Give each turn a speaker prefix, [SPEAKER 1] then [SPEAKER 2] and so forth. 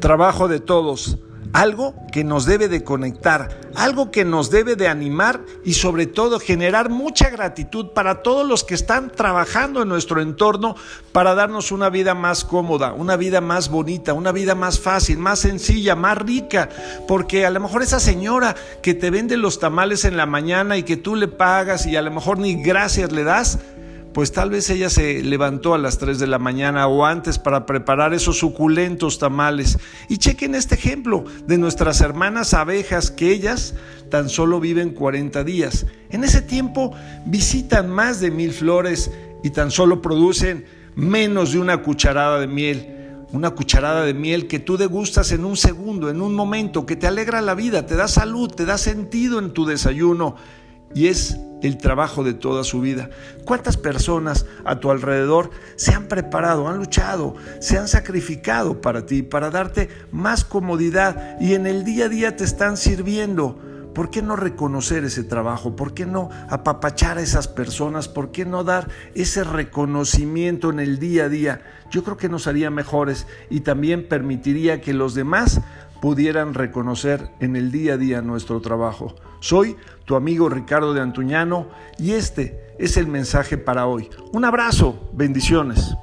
[SPEAKER 1] trabajo de todos, algo que nos debe de conectar, algo que nos debe de animar y sobre todo generar mucha gratitud para todos los que están trabajando en nuestro entorno para darnos una vida más cómoda, una vida más bonita, una vida más fácil, más sencilla, más rica, porque a lo mejor esa señora que te vende los tamales en la mañana y que tú le pagas y a lo mejor ni gracias le das, pues tal vez ella se levantó a las 3 de la mañana o antes para preparar esos suculentos tamales. Y chequen este ejemplo de nuestras hermanas abejas que ellas tan solo viven 40 días. En ese tiempo visitan más de mil flores y tan solo producen menos de una cucharada de miel. Una cucharada de miel que tú degustas en un segundo, en un momento, que te alegra la vida, te da salud, te da sentido en tu desayuno y es el trabajo de toda su vida. ¿Cuántas personas a tu alrededor se han preparado, han luchado, se han sacrificado para ti, para darte más comodidad y en el día a día te están sirviendo? ¿Por qué no reconocer ese trabajo? ¿Por qué no apapachar a esas personas? ¿Por qué no dar ese reconocimiento en el día a día? Yo creo que nos haría mejores y también permitiría que los demás pudieran reconocer en el día a día nuestro trabajo. Soy tu amigo Ricardo de Antuñano y este es el mensaje para hoy. Un abrazo, bendiciones.